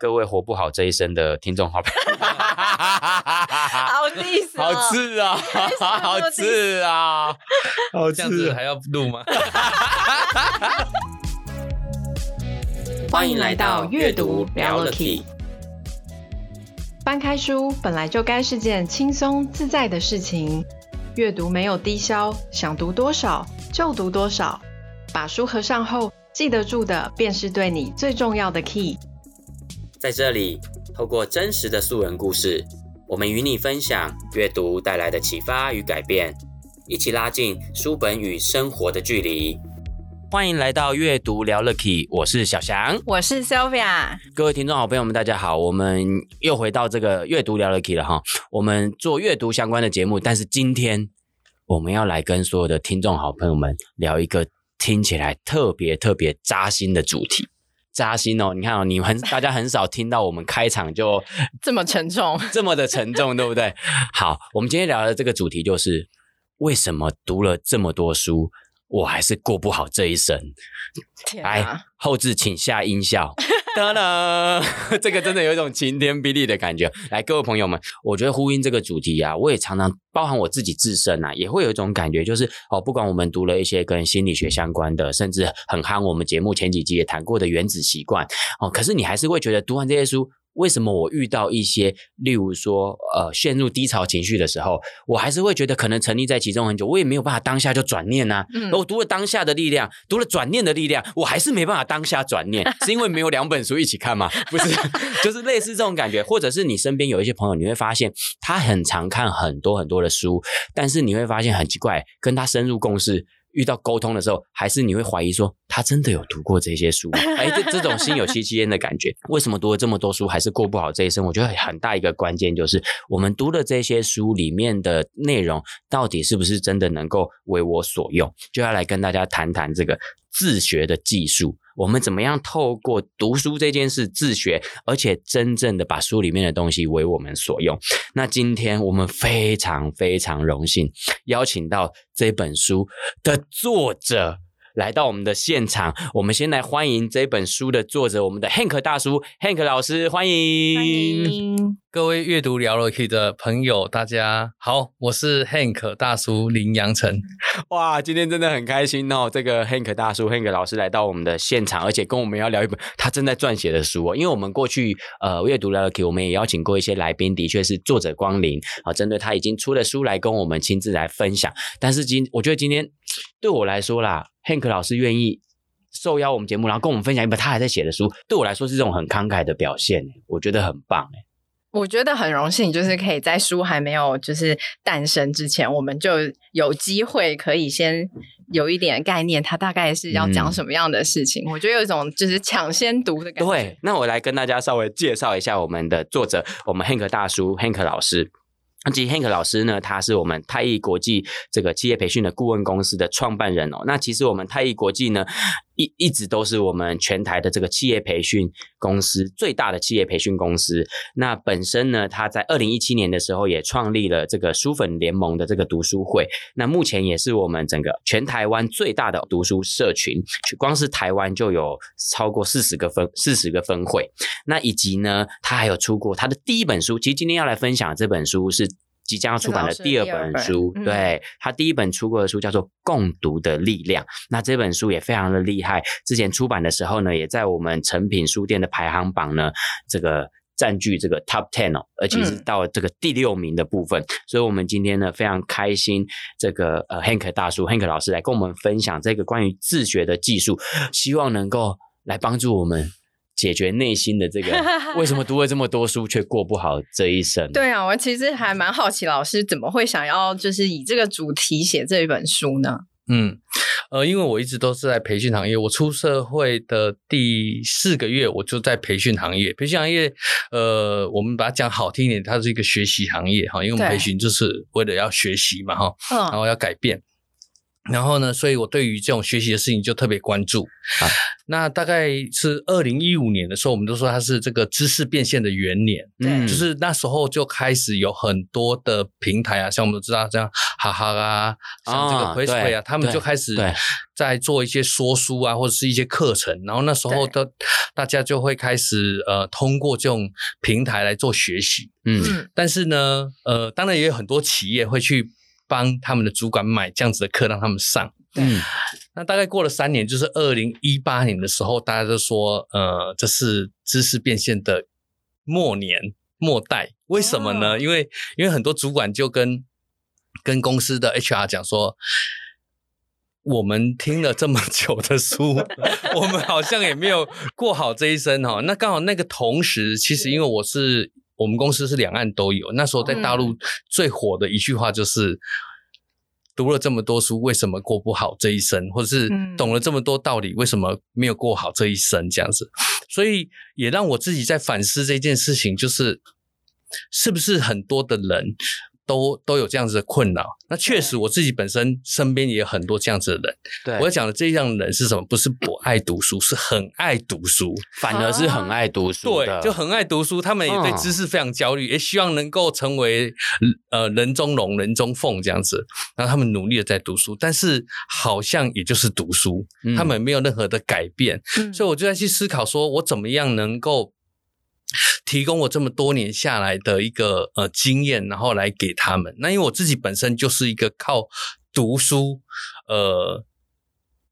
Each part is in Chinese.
各位活不好这一生的听众好朋友，好意思，好刺啊，好刺啊，好这样子还要录吗？欢迎来到阅读聊了 Key。翻开书本来就该是件轻松自在的事情，阅读没有低消，想读多少就读多少。把书合上后，记得住的便是对你最重要的 Key。在这里，透过真实的素人故事，我们与你分享阅读带来的启发与改变，一起拉近书本与生活的距离。欢迎来到阅读聊了 Key，我是小翔，我是 Sylvia。各位听众好朋友们，大家好，我们又回到这个阅读聊了 Key 了哈。我们做阅读相关的节目，但是今天我们要来跟所有的听众好朋友们聊一个听起来特别特别扎心的主题。扎心哦！你看哦，你们很 大家很少听到我们开场就 这么沉重，这么的沉重，对不对？好，我们今天聊的这个主题就是为什么读了这么多书，我还是过不好这一生。天啊，来，后置请下音效。得了，这个真的有一种晴天霹雳的感觉。来，各位朋友们，我觉得呼应这个主题啊，我也常常包含我自己自身啊，也会有一种感觉，就是哦，不管我们读了一些跟心理学相关的，甚至很夯，我们节目前几集也谈过的《原子习惯》哦，可是你还是会觉得读完这些书。为什么我遇到一些，例如说，呃，陷入低潮情绪的时候，我还是会觉得可能沉溺在其中很久，我也没有办法当下就转念呐。嗯，我读了当下的力量，读了转念的力量，我还是没办法当下转念，是因为没有两本书一起看吗？不是，就是类似这种感觉，或者是你身边有一些朋友，你会发现他很常看很多很多的书，但是你会发现很奇怪，跟他深入共事。遇到沟通的时候，还是你会怀疑说他真的有读过这些书？哎，这这种心有戚戚焉的感觉，为什么读了这么多书还是过不好这一生？我觉得很大一个关键就是，我们读的这些书里面的内容，到底是不是真的能够为我所用？就要来跟大家谈谈这个自学的技术。我们怎么样透过读书这件事自学，而且真正的把书里面的东西为我们所用？那今天我们非常非常荣幸邀请到这本书的作者。来到我们的现场，我们先来欢迎这本书的作者，我们的 Hank 大叔，Hank 老师，欢迎，欢迎各位阅读聊了 Key 的朋友，大家好，我是 Hank 大叔林阳成。哇，今天真的很开心哦，这个 Hank 大叔，Hank 老师来到我们的现场，而且跟我们要聊一本他正在撰写的书哦。因为我们过去呃阅读聊了 Key，我们也邀请过一些来宾，的确是作者光临啊，针对他已经出的书来跟我们亲自来分享。但是今我觉得今天对我来说啦。Hank 老师愿意受邀我们节目，然后跟我们分享一本他还在写的书，对我来说是这种很慷慨的表现，我觉得很棒。我觉得很荣幸，就是可以在书还没有就是诞生之前，我们就有机会可以先有一点概念，它大概是要讲什么样的事情。嗯、我觉得有一种就是抢先读的感觉。对，那我来跟大家稍微介绍一下我们的作者，我们 Hank 大叔 Hank 老师。那其实 Hank 老师呢，他是我们太艺国际这个企业培训的顾问公司的创办人哦。那其实我们太艺国际呢，一一直都是我们全台的这个企业培训公司最大的企业培训公司。那本身呢，他在二零一七年的时候也创立了这个书粉联盟的这个读书会。那目前也是我们整个全台湾最大的读书社群，光是台湾就有超过四十个分四十个分会。那以及呢，他还有出过他的第一本书。其实今天要来分享这本书是。即将要出版的第二本书，本对、嗯、他第一本出过的书叫做《共读的力量》，那这本书也非常的厉害。之前出版的时候呢，也在我们诚品书店的排行榜呢，这个占据这个 Top Ten 哦，而且是到这个第六名的部分。嗯、所以，我们今天呢非常开心，这个呃 Hank 大叔 Hank 老师来跟我们分享这个关于自学的技术，希望能够来帮助我们。解决内心的这个，为什么读了这么多书却过不好这一生？对啊，我其实还蛮好奇，老师怎么会想要就是以这个主题写这一本书呢？嗯，呃，因为我一直都是在培训行业，我出社会的第四个月我就在培训行业。培训行业，呃，我们把它讲好听一点，它是一个学习行业哈，因为我们培训就是为了要学习嘛哈，然后要改变。然后呢，所以我对于这种学习的事情就特别关注。啊，那大概是二零一五年的时候，我们都说它是这个知识变现的元年。对，就是那时候就开始有很多的平台啊，像我们都知道这样哈哈啊，像这个 Questplay 啊，他们就开始在做一些说书啊，或者是一些课程。然后那时候的大家就会开始呃，通过这种平台来做学习。嗯，但是呢，呃，当然也有很多企业会去。帮他们的主管买这样子的课让他们上，嗯，那大概过了三年，就是二零一八年的时候，大家都说，呃，这是知识变现的末年末代，为什么呢？因为因为很多主管就跟跟公司的 HR 讲说，我们听了这么久的书，我们好像也没有过好这一生哈。那刚好那个同时，其实因为我是。我们公司是两岸都有，那时候在大陆最火的一句话就是：“读了这么多书，为什么过不好这一生？或者是懂了这么多道理，为什么没有过好这一生？”这样子，所以也让我自己在反思这件事情，就是是不是很多的人。都都有这样子的困扰，那确实我自己本身身边也有很多这样子的人。对，我要讲的这样的人是什么？不是不爱读书，是很爱读书，反而是很爱读书的。对，就很爱读书。他们也对知识非常焦虑，也希望能够成为呃人中龙、人中凤这样子。然后他们努力的在读书，但是好像也就是读书，他们没有任何的改变。嗯，所以我就在去思考，说我怎么样能够。提供我这么多年下来的一个呃经验，然后来给他们。那因为我自己本身就是一个靠读书呃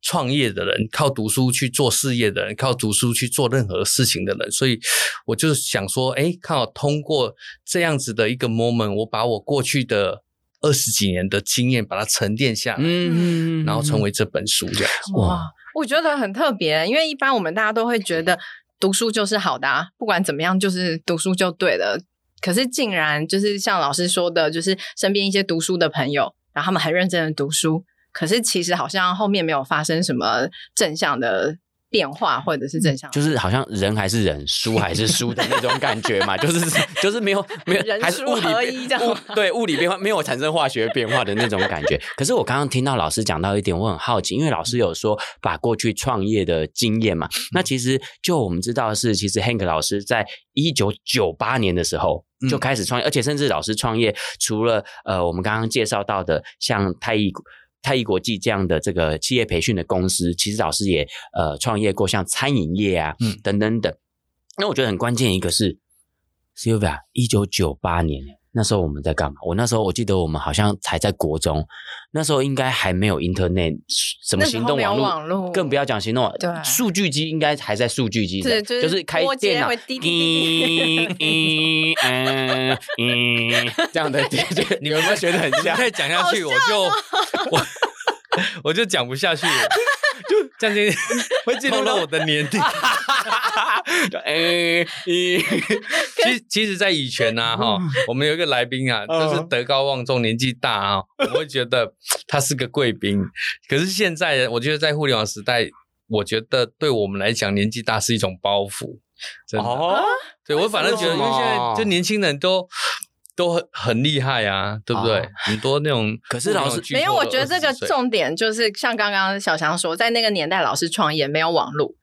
创业的人，靠读书去做事业的人，靠读书去做任何事情的人，所以我就想说，哎，看我通过这样子的一个 moment，我把我过去的二十几年的经验把它沉淀下来，嗯，然后成为这本书这样。哇，我觉得很特别，因为一般我们大家都会觉得。读书就是好的啊，不管怎么样，就是读书就对了。可是竟然就是像老师说的，就是身边一些读书的朋友，然后他们很认真的读书，可是其实好像后面没有发生什么正向的。变化或者是正向，就是好像人还是人，书还是书的那种感觉嘛，就是就是没有没有，人还是物理合一这样物，对物理变化没有产生化学变化的那种感觉。可是我刚刚听到老师讲到一点，我很好奇，因为老师有说把过去创业的经验嘛，那其实就我们知道是，其实 Hank 老师在一九九八年的时候就开始创业，而且甚至老师创业除了呃我们刚刚介绍到的像太毅。太一国际这样的这个企业培训的公司，其实老师也呃创业过，像餐饮业啊，嗯，等等等。那我觉得很关键一个是，Sylvia，一九九八年那时候我们在干嘛？我那时候我记得我们好像才在国中，那时候应该还没有 Internet，什么行动网络，网络更不要讲行动网络，对，数据机应该还在数据机，是就是、就是开电脑，滴滴滴，嗯嗯，这样的，你们有没有觉得很像？再讲下去我就。我 我就讲不下去了，就这样子会进入到我的年龄。哎，其实其实，在以前呢，哈，我们有一个来宾啊，就是德高望重、年纪大啊，我会觉得他是个贵宾。可是现在，我觉得在互联网时代，我觉得对我们来讲，年纪大是一种包袱。真的，对我反正觉得，因为现在就年轻人都。都很很厉害啊，对不对？哦、很多那种，可是老师没有。我觉得这个重点就是像刚刚小翔说，在那个年代，老师创业没有网络。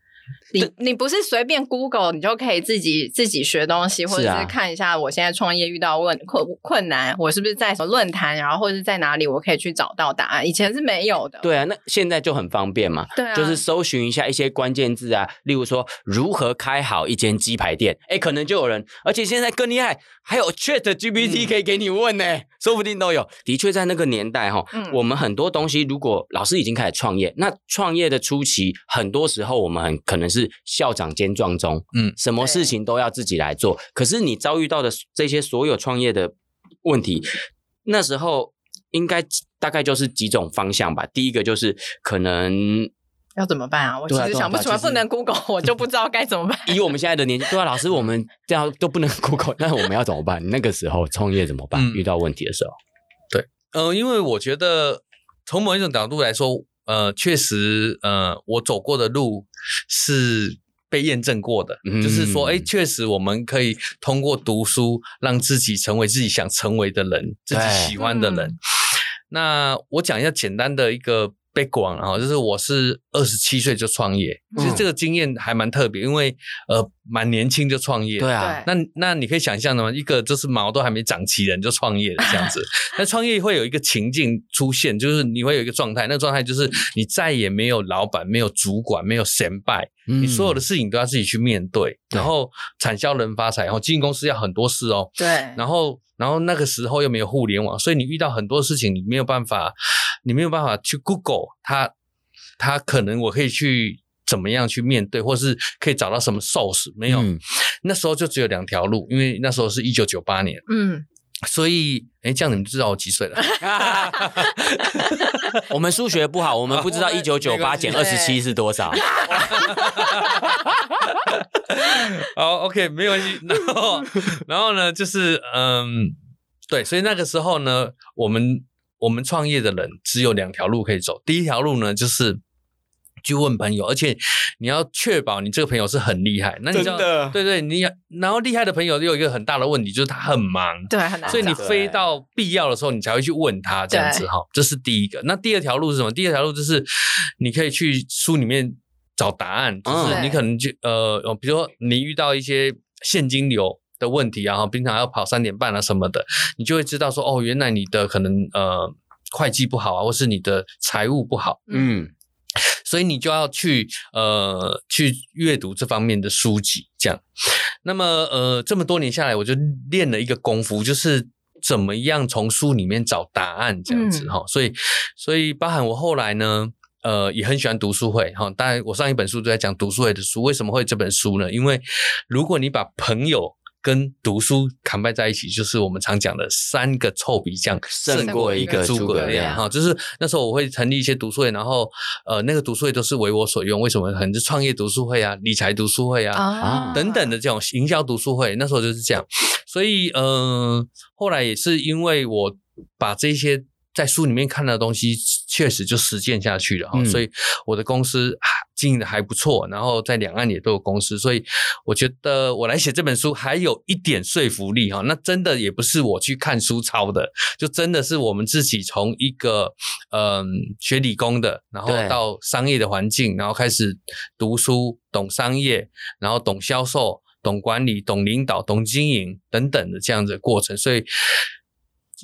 你你不是随便 Google 你就可以自己自己学东西，或者是看一下我现在创业遇到问困困难，我是不是在什么论坛，然后或者是在哪里我可以去找到答案？以前是没有的。对啊，那现在就很方便嘛。对啊，就是搜寻一下一些关键字啊，例如说如何开好一间鸡排店，哎，可能就有人。而且现在更厉害，还有 Chat GPT 可以给你问呢，嗯、说不定都有。的确，在那个年代哈，嗯、我们很多东西，如果老师已经开始创业，那创业的初期，很多时候我们很可能是。校长兼壮中，嗯，什么事情都要自己来做。可是你遭遇到的这些所有创业的问题，那时候应该大概就是几种方向吧。第一个就是可能要怎么办啊？我其实想不出来，不能 Google，我就不知道该怎么办。以我们现在的年纪，对啊，老师，我们这样都不能 Google，那我们要怎么办？那个时候创业怎么办？嗯、遇到问题的时候，对，嗯、呃，因为我觉得从某一种角度来说。呃，确实，呃，我走过的路是被验证过的，嗯、就是说，哎，确实我们可以通过读书让自己成为自己想成为的人，自己喜欢的人。嗯、那我讲一下简单的一个。被广啊，就是我是二十七岁就创业，其实这个经验还蛮特别，因为呃蛮年轻就创业。对啊，那那你可以想象的吗？一个就是毛都还没长齐人就创业了这样子。那创业会有一个情境出现，就是你会有一个状态，那个状态就是你再也没有老板、没有主管、没有先辈，你所有的事情都要自己去面对。然后产销人发财，然后经营公司要很多事哦。对，然后。然后那个时候又没有互联网，所以你遇到很多事情，你没有办法，你没有办法去 Google 它，它可能我可以去怎么样去面对，或是可以找到什么 source 没有？嗯、那时候就只有两条路，因为那时候是一九九八年，嗯，所以哎，这样你们知道我几岁了？我们数学不好，我们不知道一九九八减二十七是多少。好，OK，没关系。然后，然后呢，就是嗯，对，所以那个时候呢，我们我们创业的人只有两条路可以走。第一条路呢，就是。去问朋友，而且你要确保你这个朋友是很厉害。那你知道，真的，对对，你要然后厉害的朋友有一个很大的问题，就是他很忙，对，很难。所以你非到必要的时候，你才会去问他这样子哈。这是第一个。那第二条路是什么？第二条路就是你可以去书里面找答案，就是你可能就呃，比如说你遇到一些现金流的问题啊，平常要跑三点半啊什么的，你就会知道说哦，原来你的可能呃会计不好啊，或是你的财务不好，嗯。所以你就要去呃去阅读这方面的书籍，这样。那么呃这么多年下来，我就练了一个功夫，就是怎么样从书里面找答案这样子哈、嗯。所以所以包含我后来呢，呃也很喜欢读书会哈。当然我上一本书都在讲读书会的书，为什么会这本书呢？因为如果你把朋友跟读书扛拜在一起，就是我们常讲的三个臭皮匠胜过一个诸葛亮哈。就是那时候我会成立一些读书会，然后呃，那个读书会都是为我所用。为什么？可能是创业读书会啊、理财读书会啊、啊等等的这种营销读书会。那时候就是这样。所以呃，后来也是因为我把这些。在书里面看到的东西，确实就实践下去了哈、嗯，所以我的公司经营的还不错，然后在两岸也都有公司，所以我觉得我来写这本书还有一点说服力哈。那真的也不是我去看书抄的，就真的是我们自己从一个嗯学理工的，然后到商业的环境，然后开始读书，懂商业，然后懂销售，懂管理，懂领导，懂经营等等的这样子的过程，所以。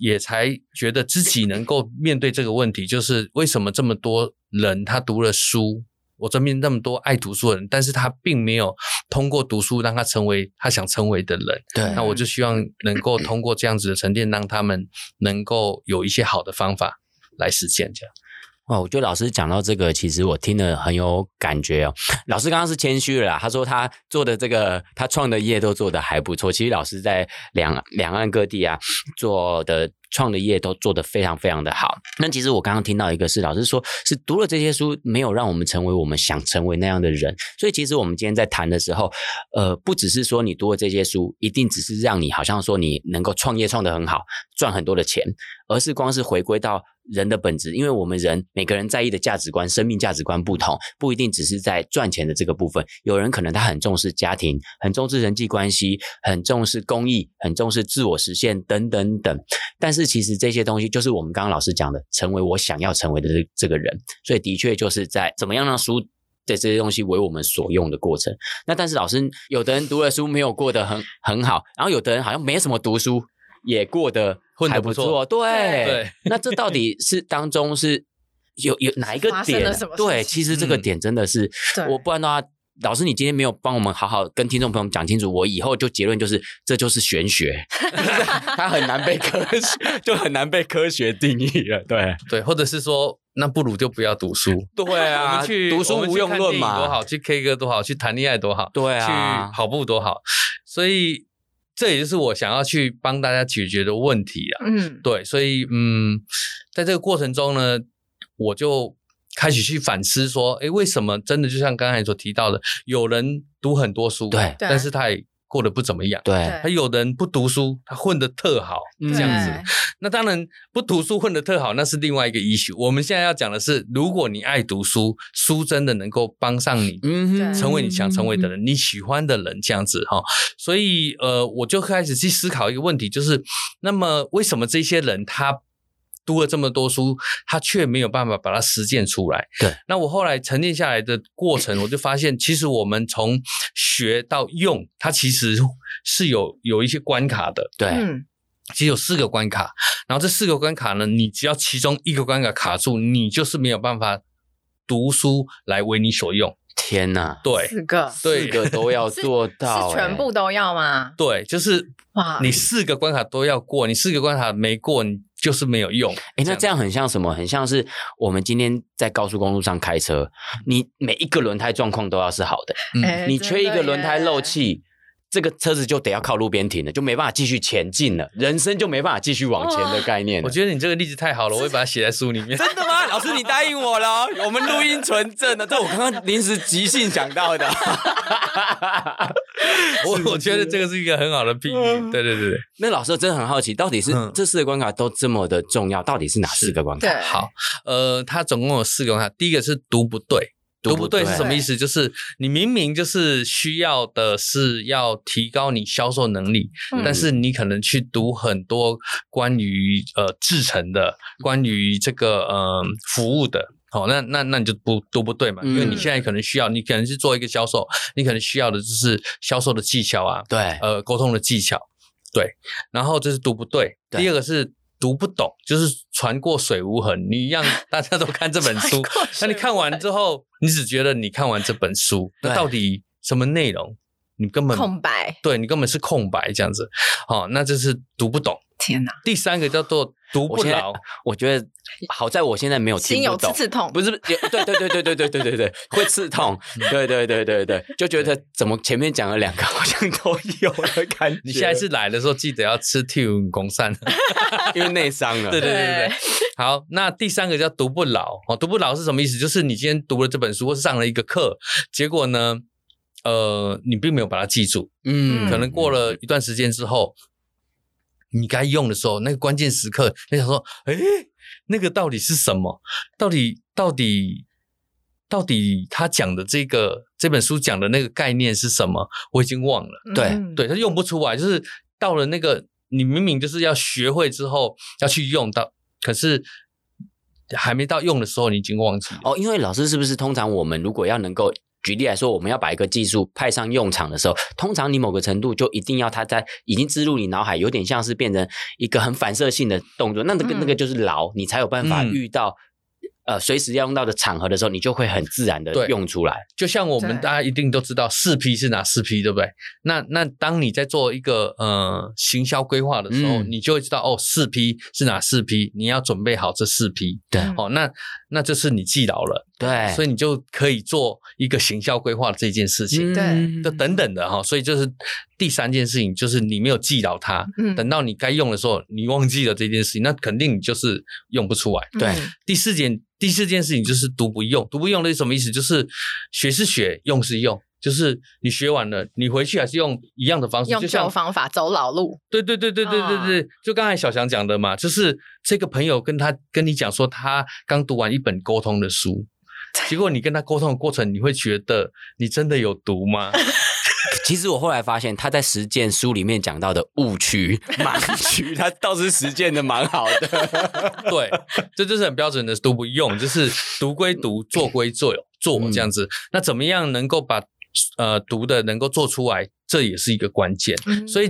也才觉得自己能够面对这个问题，就是为什么这么多人他读了书，我身边那么多爱读书的人，但是他并没有通过读书让他成为他想成为的人。对，那我就希望能够通过这样子的沉淀，让他们能够有一些好的方法来实现这样。哦，我觉得老师讲到这个，其实我听了很有感觉哦。老师刚刚是谦虚了，他说他做的这个，他创的业都做得还不错。其实老师在两两岸各地啊做的。创的业都做得非常非常的好。那其实我刚刚听到一个是老师说，是读了这些书，没有让我们成为我们想成为那样的人。所以其实我们今天在谈的时候，呃，不只是说你读了这些书，一定只是让你好像说你能够创业创得很好，赚很多的钱，而是光是回归到人的本质。因为我们人每个人在意的价值观、生命价值观不同，不一定只是在赚钱的这个部分。有人可能他很重视家庭，很重视人际关系，很重视公益，很重视自我实现等等等。但是，其实这些东西就是我们刚刚老师讲的，成为我想要成为的这这个人。所以的确就是在怎么样让书的这些东西为我们所用的过程。那但是老师，有的人读了书没有过得很很好，然后有的人好像没什么读书也过得混得。不错对对，那这到底 是当中是有有哪一个点？对，其实这个点真的是，嗯、我不然的话。老师，你今天没有帮我们好好跟听众朋友讲清楚，我以后就结论就是这就是玄学，它很难被科学，就很难被科学定义了。对 对，或者是说，那不如就不要读书。对啊，我们去读书无用论嘛，多好，去 K 歌多好，去谈恋爱多好，对啊，去跑步多好。所以这也就是我想要去帮大家解决的问题啊。嗯，对，所以嗯，在这个过程中呢，我就。开始去反思说，诶，为什么真的就像刚才所提到的，有人读很多书，对，但是他也过得不怎么样，对，他有的人不读书，他混得特好，这样子。那当然不读书混得特好，那是另外一个 issue。我们现在要讲的是，如果你爱读书，书真的能够帮上你，嗯，成为你想成为的人，你喜欢的人，这样子哈。所以，呃，我就开始去思考一个问题，就是，那么为什么这些人他读了这么多书，他却没有办法把它实践出来。对，那我后来沉淀下来的过程，我就发现，其实我们从学到用，它其实是有有一些关卡的。对，嗯，其实有四个关卡，然后这四个关卡呢，你只要其中一个关卡卡住，你就是没有办法读书来为你所用。天呐，对，四个，对，四个都要做到，是全部都要吗？对，就是哇，你四个关卡都要过，你四个关卡没过，你就是没有用。哎，那这样很像什么？很像是我们今天在高速公路上开车，你每一个轮胎状况都要是好的，嗯，你缺一个轮胎漏气。这个车子就得要靠路边停了，就没办法继续前进了，人生就没办法继续往前的概念。我觉得你这个例子太好了，我会把它写在书里面。真的吗？老师，你答应我了，我们录音存证的，这我刚刚临时即兴想到的。我我觉得这个是一个很好的比喻。对对对对。那老师真的很好奇，到底是这四个关卡都这么的重要，到底是哪四个关卡？对，好，呃，它总共有四个关卡，第一个是读不对。读不对是什么意思？就是你明明就是需要的是要提高你销售能力，嗯、但是你可能去读很多关于呃制成的、关于这个呃服务的，好、哦，那那那你就不读不对嘛，因为你现在可能需要，你可能是做一个销售，你可能需要的就是销售的技巧啊，对，呃，沟通的技巧，对，然后这是读不对，对第二个是。读不懂，就是船过水无痕。你让，大家都看这本书，那你看完之后，你只觉得你看完这本书，那到底什么内容？你根本空白，对你根本是空白这样子。好，那这是读不懂。天哪！第三个叫做读不牢。我觉得好在我现在没有听不懂，心有刺刺痛，不是？对对对对对对对对对，会刺痛。对对对对对，就觉得怎么前面讲了两个，好像都有的感觉。你下一次来的时候记得要吃替五公散，因为内伤了。对对对对。好，那第三个叫读不牢。哦，读不牢是什么意思？就是你今天读了这本书，或是上了一个课，结果呢，呃，你并没有把它记住。嗯，可能过了一段时间之后。你该用的时候，那个关键时刻，你想说，诶，那个到底是什么？到底到底到底他讲的这个这本书讲的那个概念是什么？我已经忘了。对、嗯、对，他用不出来，就是到了那个你明明就是要学会之后要去用到，可是还没到用的时候，你已经忘记了。哦，因为老师是不是通常我们如果要能够。举例来说，我们要把一个技术派上用场的时候，通常你某个程度就一定要它在已经植入你脑海，有点像是变成一个很反射性的动作，那那个那个就是牢，你才有办法遇到。呃，随时要用到的场合的时候，你就会很自然的用出来。就像我们大家一定都知道四 P 是哪四 P，对不对？那那当你在做一个呃行销规划的时候，嗯、你就会知道哦，四 P 是哪四 P，你要准备好这四 P。对，哦，那那这是你记牢了，对，所以你就可以做一个行销规划的这件事情，对、嗯，就等等的哈、哦。所以就是第三件事情，就是你没有记牢它，嗯、等到你该用的时候，你忘记了这件事情，那肯定你就是用不出来。对，嗯、第四件。第四件事情就是读不用，读不用的是什么意思？就是学是学，用是用，就是你学完了，你回去还是用一样的方式，用旧方法走老路。对对对对对对对，就刚才小翔讲的嘛，就是这个朋友跟他跟你讲说，他刚读完一本沟通的书，结果你跟他沟通的过程，你会觉得你真的有读吗？其实我后来发现，他在实践书里面讲到的误区、盲区，他倒是实践的蛮好的。对，这就是很标准的读不用，就是读归读，做归做，做这样子。嗯、那怎么样能够把呃读的能够做出来，这也是一个关键。嗯、所以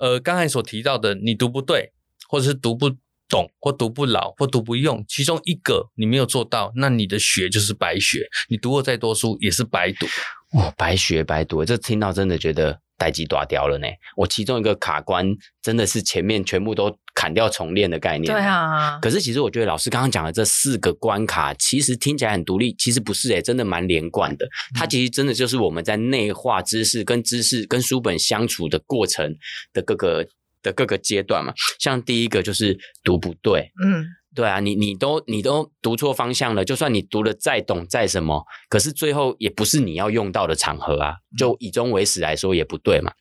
呃，刚才所提到的，你读不对，或者是读不懂，或读不牢，或读不用，其中一个你没有做到，那你的学就是白学，你读过再多书也是白读。哦，白学白读，这听到真的觉得代志大条了呢。我其中一个卡关真的是前面全部都砍掉重练的概念。对啊，可是其实我觉得老师刚刚讲的这四个关卡，其实听起来很独立，其实不是诶，真的蛮连贯的。它其实真的就是我们在内化知识、跟知识、跟书本相处的过程的各个的各个阶段嘛。像第一个就是读不对，嗯。对啊，你你都你都读错方向了，就算你读的再懂再什么，可是最后也不是你要用到的场合啊，就以终为始来说也不对嘛，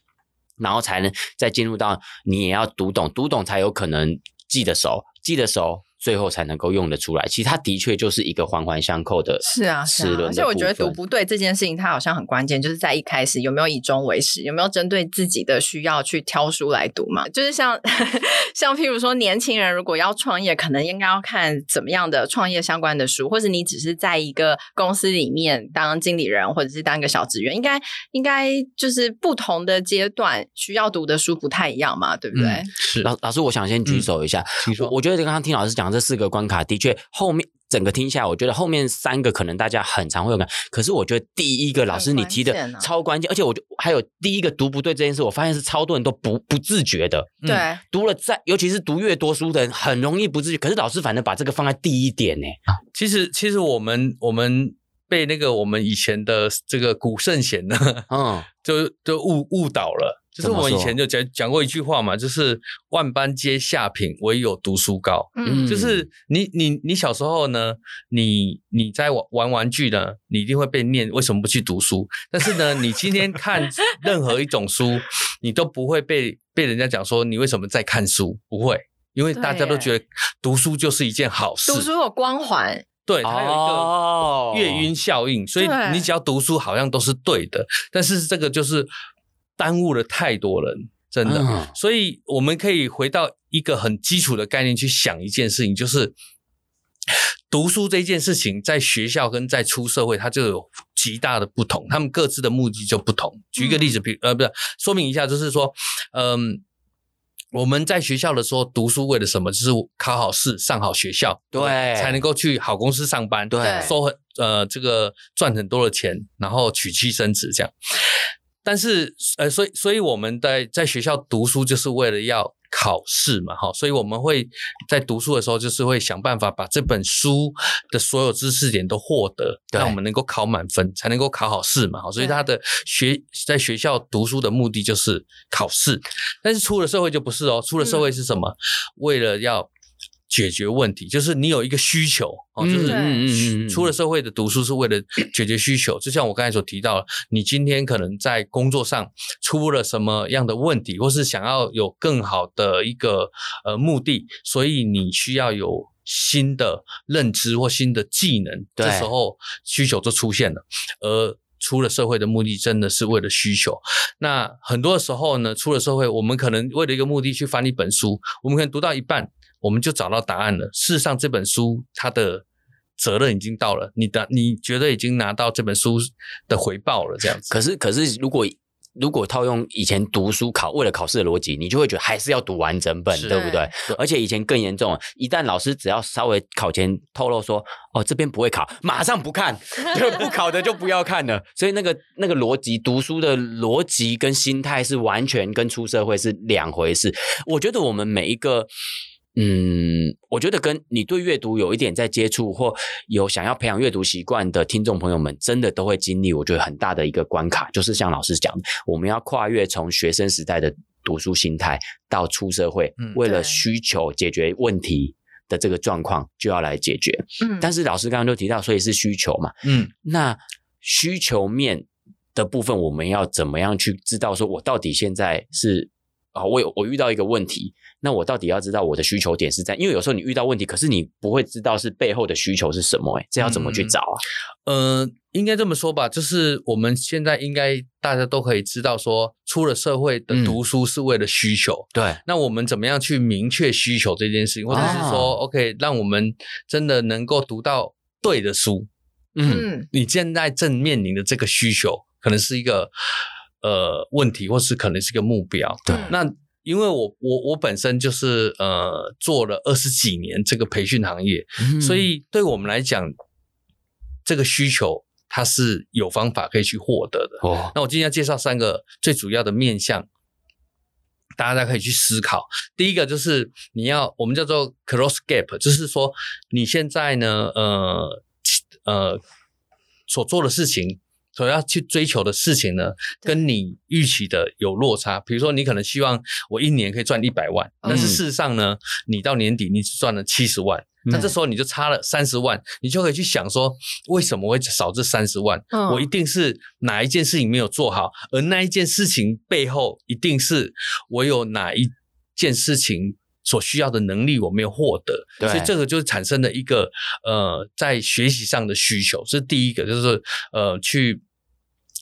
然后才能再进入到你也要读懂，读懂才有可能记得熟，记得熟最后才能够用得出来。其实它的确就是一个环环相扣的，是啊，是啊。而且我觉得读不对这件事情，它好像很关键，就是在一开始有没有以终为始，有没有针对自己的需要去挑书来读嘛？就是像 像譬如说，年轻人如果要创业，可能应该要看怎么样的创业相关的书，或者你只是在一个公司里面当经理人，或者是当一个小职员，应该应该就是不同的阶段需要读的书不太一样嘛，对不对？嗯、是老老师，我想先举手一下，我觉得刚刚听老师讲这四个关卡，的确后面整个听下来，我觉得后面三个可能大家很常会有感，可是我觉得第一个老师你提的超关键，而且我就还有第一个读不对这件事，我发现是超多人都不不自觉的，对，读了再尤其是读越多书的人，很容易不自觉。可是老师反正把这个放在第一点呢，其实其实我们我们。被那个我们以前的这个古圣贤呢，嗯，就就误误导了。就是我以前就讲讲过一句话嘛，就是万般皆下品，唯有读书高。嗯，就是你你你小时候呢，你你在玩玩玩具呢，你一定会被念为什么不去读书？但是呢，你今天看 任何一种书，你都不会被被人家讲说你为什么在看书？不会，因为大家都觉得读书就是一件好事，读书有光环。对，它有一个月晕效应，所以你只要读书，好像都是对的。但是这个就是耽误了太多人，真的。所以我们可以回到一个很基础的概念去想一件事情，就是读书这件事情，在学校跟在出社会，它就有极大的不同，他们各自的目的就不同。举一个例子，比呃，不是说明一下，就是说，嗯。我们在学校的时候读书为了什么？就是考好试，上好学校，对，才能够去好公司上班，对，收很呃这个赚很多的钱，然后娶妻生子这样。但是呃，所以所以我们在在学校读书就是为了要。考试嘛，哈，所以我们会在读书的时候，就是会想办法把这本书的所有知识点都获得，让我们能够考满分，才能够考好试嘛，哈。所以他的学在学校读书的目的就是考试，但是出了社会就不是哦，出了社会是什么？为了要。解决问题，就是你有一个需求哦，就是出了社会的读书是为了解决需求。就像我刚才所提到，你今天可能在工作上出了什么样的问题，或是想要有更好的一个呃目的，所以你需要有新的认知或新的技能，这时候需求就出现了。而出了社会的目的真的是为了需求。那很多时候呢，出了社会，我们可能为了一个目的去翻一本书，我们可能读到一半。我们就找到答案了。事实上，这本书它的责任已经到了，你的你觉得已经拿到这本书的回报了，这样子。可是，可是如果如果套用以前读书考为了考试的逻辑，你就会觉得还是要读完整本，对不对？对。而且以前更严重，一旦老师只要稍微考前透露说，哦，这边不会考，马上不看，就不考的就不要看了。所以那个那个逻辑，读书的逻辑跟心态是完全跟出社会是两回事。我觉得我们每一个。嗯，我觉得跟你对阅读有一点在接触或有想要培养阅读习惯的听众朋友们，真的都会经历我觉得很大的一个关卡，就是像老师讲的，我们要跨越从学生时代的读书心态到出社会，为了需求解决问题的这个状况就要来解决。嗯，但是老师刚刚就提到，所以是需求嘛，嗯，那需求面的部分，我们要怎么样去知道说我到底现在是啊，我有我遇到一个问题。那我到底要知道我的需求点是在？因为有时候你遇到问题，可是你不会知道是背后的需求是什么，欸，诶这要怎么去找啊？嗯，呃，应该这么说吧，就是我们现在应该大家都可以知道，说出了社会的读书是为了需求。嗯，对，那我们怎么样去明确需求这件事情，或者是说，哦，OK，让我们真的能够读到对的书？嗯，你现在正面临的这个需求，可能是一个呃问题，或是可能是一个目标。对，那。因为我我我本身就是呃做了二十几年这个培训行业，嗯、所以对我们来讲，这个需求它是有方法可以去获得的。哦，那我今天要介绍三个最主要的面向，大家可以去思考。第一个就是你要我们叫做 cross gap，就是说你现在呢呃呃所做的事情。所要去追求的事情呢，跟你预期的有落差。比如说，你可能希望我一年可以赚一百万，但是事实上呢，你到年底你只赚了七十万，那这时候你就差了三十万，你就可以去想说，为什么会少这三十万？我一定是哪一件事情没有做好，而那一件事情背后一定是我有哪一件事情所需要的能力我没有获得，所以这个就是产生了一个呃在学习上的需求。这是第一个，就是呃去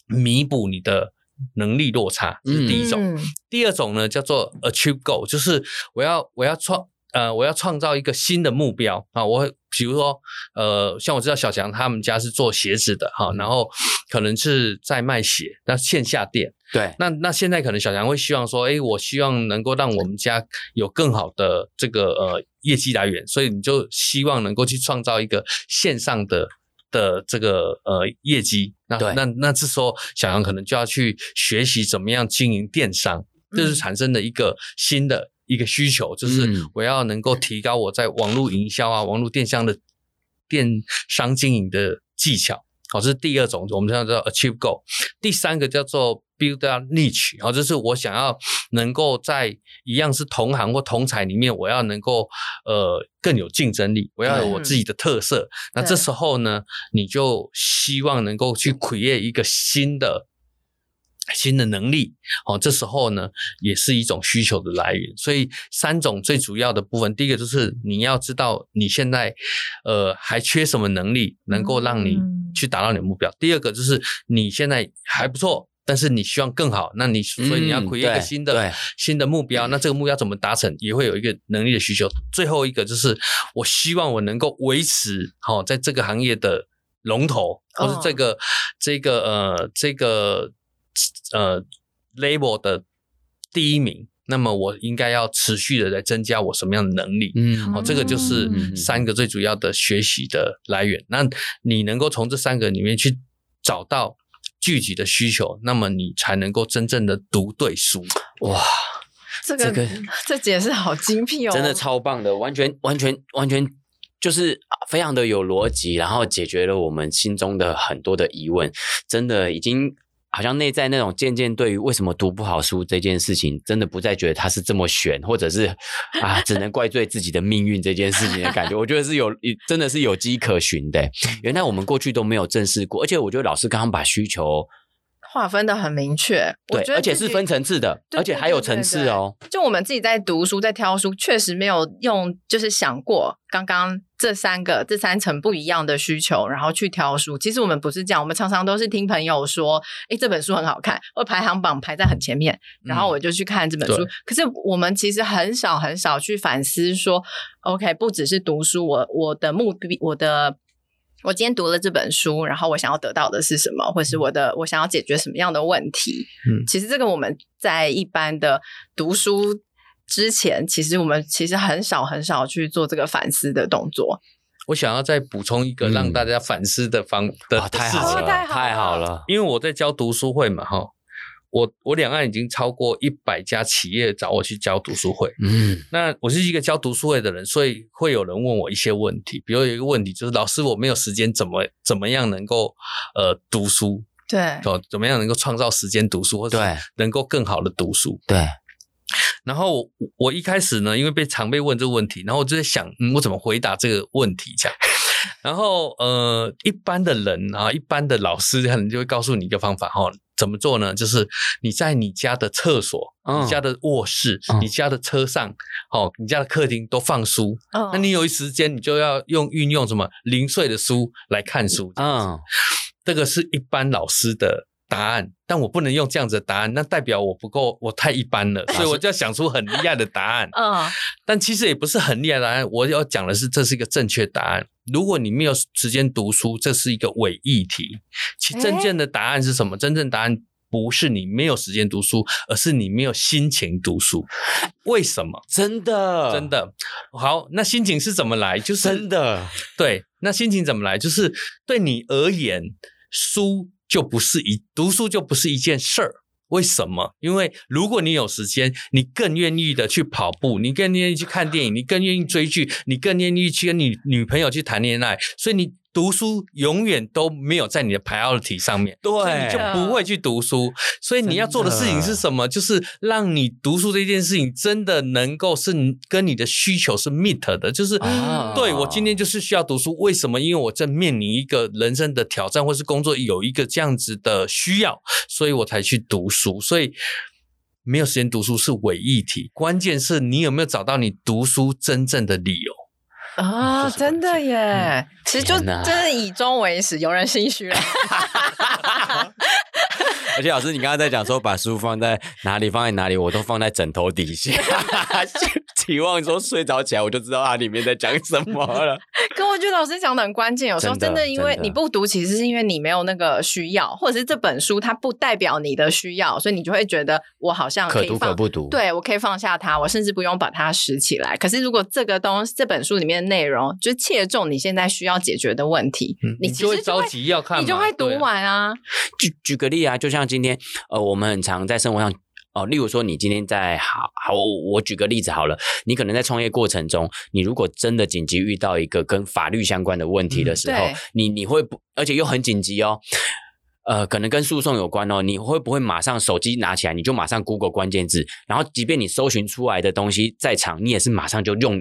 弥补你的能力落差，这是第一种。嗯、第二种呢叫做 achieve goal，就是我要我要创。呃，我要创造一个新的目标啊！我会比如说，呃，像我知道小强他们家是做鞋子的哈，然后可能是在卖鞋，那线下店。对，那那现在可能小强会希望说，诶，我希望能够让我们家有更好的这个呃业绩来源，所以你就希望能够去创造一个线上的的这个呃业绩。那那那这时候小杨可能就要去学习怎么样经营电商，这是产生的一个新的。一个需求就是我要能够提高我在网络营销啊、网络电商的电商经营的技巧，好，这是第二种，我们叫做 achieve goal。第三个叫做 build a niche，好，就是我想要能够在一样是同行或同产里面，我要能够呃更有竞争力，我要有我自己的特色。那这时候呢，你就希望能够去 create 一个新的。新的能力，哦，这时候呢，也是一种需求的来源。所以三种最主要的部分，第一个就是你要知道你现在呃还缺什么能力，能够让你去达到你的目标。嗯、第二个就是你现在还不错，但是你希望更好，那你所以你要 create 一个新的、嗯、新的目标。那这个目标怎么达成，也会有一个能力的需求。最后一个就是我希望我能够维持好、哦、在这个行业的龙头，或是这个、哦、这个呃这个。呃，label 的第一名，那么我应该要持续的来增加我什么样的能力？嗯，哦，这个就是三个最主要的学习的来源。那你能够从这三个里面去找到具体的需求，那么你才能够真正的读对书。哇，这个这个这解释好精辟哦，真的超棒的，完全完全完全就是非常的有逻辑，然后解决了我们心中的很多的疑问，真的已经。好像内在那种渐渐对于为什么读不好书这件事情，真的不再觉得它是这么悬，或者是啊，只能怪罪自己的命运这件事情的感觉。我觉得是有，真的是有迹可循的。原来我们过去都没有正视过，而且我觉得老师刚刚把需求划分的很明确，对，而且是分层次的，而且还有层次哦。就我们自己在读书、在挑书，确实没有用，就是想过刚刚这三个、这三层不一样的需求，然后去挑书。其实我们不是这样，我们常常都是听朋友说：“哎，这本书很好看，或排行榜排在很前面。”然后我就去看这本书。嗯、可是我们其实很少很少去反思说：“OK，不只是读书，我我的目的，我的。”我今天读了这本书，然后我想要得到的是什么，或是我的我想要解决什么样的问题？嗯，其实这个我们在一般的读书之前，其实我们其实很少很少去做这个反思的动作。我想要再补充一个让大家反思的方、嗯、的事情，太好了，太好了，因为我在教读书会嘛，哈。我我两岸已经超过一百家企业找我去教读书会，嗯，那我是一个教读书会的人，所以会有人问我一些问题，比如有一个问题就是老师，我没有时间，怎么怎么样能够呃读书？对，哦，怎么样能够创造时间读书，或者能够更好的读书？对。然后我我一开始呢，因为被常被问这个问题，然后我就在想，嗯，我怎么回答这个问题？这样。然后呃，一般的人啊，一般的老师可能就会告诉你一个方法哈。怎么做呢？就是你在你家的厕所、嗯、你家的卧室、嗯、你家的车上、哦，你家的客厅都放书。嗯、那你有一时间，你就要用运用什么零碎的书来看书。嗯，这个是一般老师的答案，但我不能用这样子的答案，那代表我不够，我太一般了，所以我就要想出很厉害的答案。嗯，但其实也不是很厉害的答案，我要讲的是这是一个正确答案。如果你没有时间读书，这是一个伪议题。其真正的答案是什么？欸、真正答案不是你没有时间读书，而是你没有心情读书。为什么？真的，真的。好，那心情是怎么来？就是真的。对，那心情怎么来？就是对你而言，书就不是一读书就不是一件事儿。为什么？因为如果你有时间，你更愿意的去跑步，你更愿意去看电影，你更愿意追剧，你更愿意去跟你女朋友去谈恋爱，所以你。读书永远都没有在你的 priority 上面，对，所以你就不会去读书。所以你要做的事情是什么？就是让你读书这件事情真的能够是跟你的需求是 meet 的。就是，啊、对我今天就是需要读书。为什么？因为我正面临一个人生的挑战，或是工作有一个这样子的需要，所以我才去读书。所以。没有时间读书是伪议题，关键是你有没有找到你读书真正的理由。啊、哦，真的耶！嗯、其实就真的以终为始，有人心虚了。而且老师，你刚刚在讲说把书放在哪里，放在哪里，我都放在枕头底下。期望说睡着起来我就知道它里面在讲什么了。可我觉得老师讲的很关键，有时候真的因为你不读，其实是因为你没有那个需要，或者是这本书它不代表你的需要，所以你就会觉得我好像可以放，可读可不读。对，我可以放下它，我甚至不用把它拾起来。可是如果这个东西这本书里面的内容就切中你现在需要解决的问题，你就会着急要看，你就会读完啊。举举个例啊，就像今天呃，我们很常在生活上。哦，例如说，你今天在好好，我举个例子好了，你可能在创业过程中，你如果真的紧急遇到一个跟法律相关的问题的时候，嗯、你你会不，而且又很紧急哦，呃，可能跟诉讼有关哦，你会不会马上手机拿起来，你就马上 Google 关键字，然后即便你搜寻出来的东西在场，你也是马上就用。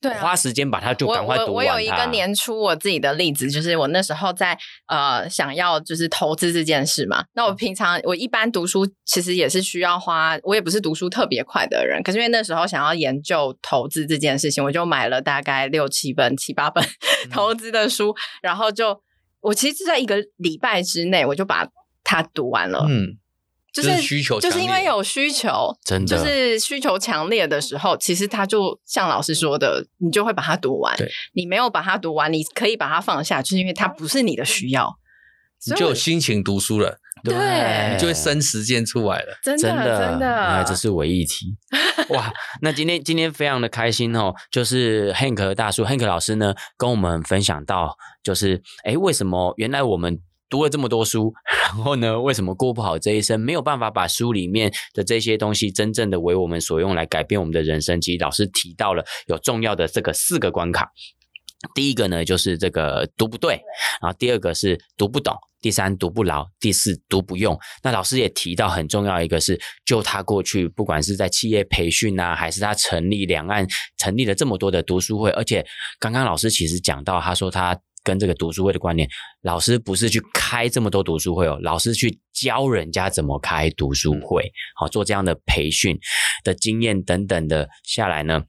对、啊，花时间把它就赶快读完它。我我有一个年初我自己的例子，就是我那时候在呃想要就是投资这件事嘛。那我平常我一般读书其实也是需要花，我也不是读书特别快的人，可是因为那时候想要研究投资这件事情，我就买了大概六七本、七八本 投资的书，嗯、然后就我其实是在一个礼拜之内我就把它读完了。嗯。就是需求，就是因为有需求，真的就是需求强烈的时候，其实他就像老师说的，你就会把它读完。你没有把它读完，你可以把它放下，就是因为它不是你的需要，你就有心情读书了。对，你就会生时间出来了。真的，真的，真的，哎，这是唯一题。哇，那今天今天非常的开心哦，就是 Hank 大叔 Hank 老师呢跟我们分享到，就是哎，为什么原来我们。读了这么多书，然后呢，为什么过不好这一生？没有办法把书里面的这些东西真正的为我们所用，来改变我们的人生。其实老师提到了有重要的这个四个关卡。第一个呢，就是这个读不对；然后第二个是读不懂；第三读不牢；第四读不用。那老师也提到很重要一个是，就他过去不管是在企业培训啊，还是他成立两岸成立了这么多的读书会，而且刚刚老师其实讲到，他说他。跟这个读书会的观念，老师不是去开这么多读书会哦，老师去教人家怎么开读书会，好，做这样的培训的经验等等的下来呢，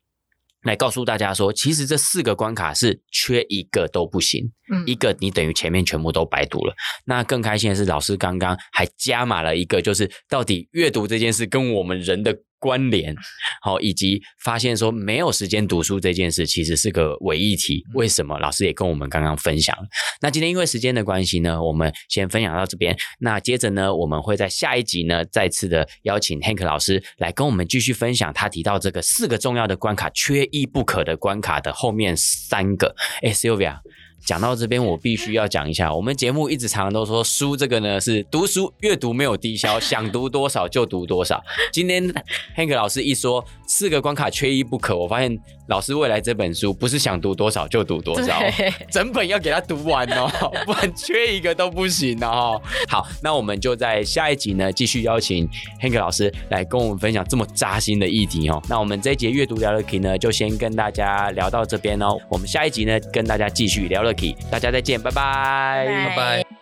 来告诉大家说，其实这四个关卡是缺一个都不行，嗯，一个你等于前面全部都白读了。那更开心的是，老师刚刚还加码了一个，就是到底阅读这件事跟我们人的。关联，好，以及发现说没有时间读书这件事，其实是个伪议题。为什么？老师也跟我们刚刚分享。那今天因为时间的关系呢，我们先分享到这边。那接着呢，我们会在下一集呢，再次的邀请 Hank 老师来跟我们继续分享他提到这个四个重要的关卡，缺一不可的关卡的后面三个。哎，Sylvia。讲到这边，我必须要讲一下，我们节目一直常常都说书这个呢是读书阅读没有低消，想读多少就读多少。今天 Hank 老师一说四个关卡缺一不可，我发现老师未来这本书不是想读多少就读多少，整本要给他读完哦，不然缺一个都不行哦。好，那我们就在下一集呢继续邀请 Hank 老师来跟我们分享这么扎心的议题哦。那我们这一节阅读聊乐 Key 呢就先跟大家聊到这边哦，我们下一集呢跟大家继续聊了。大家再见，拜拜，拜拜。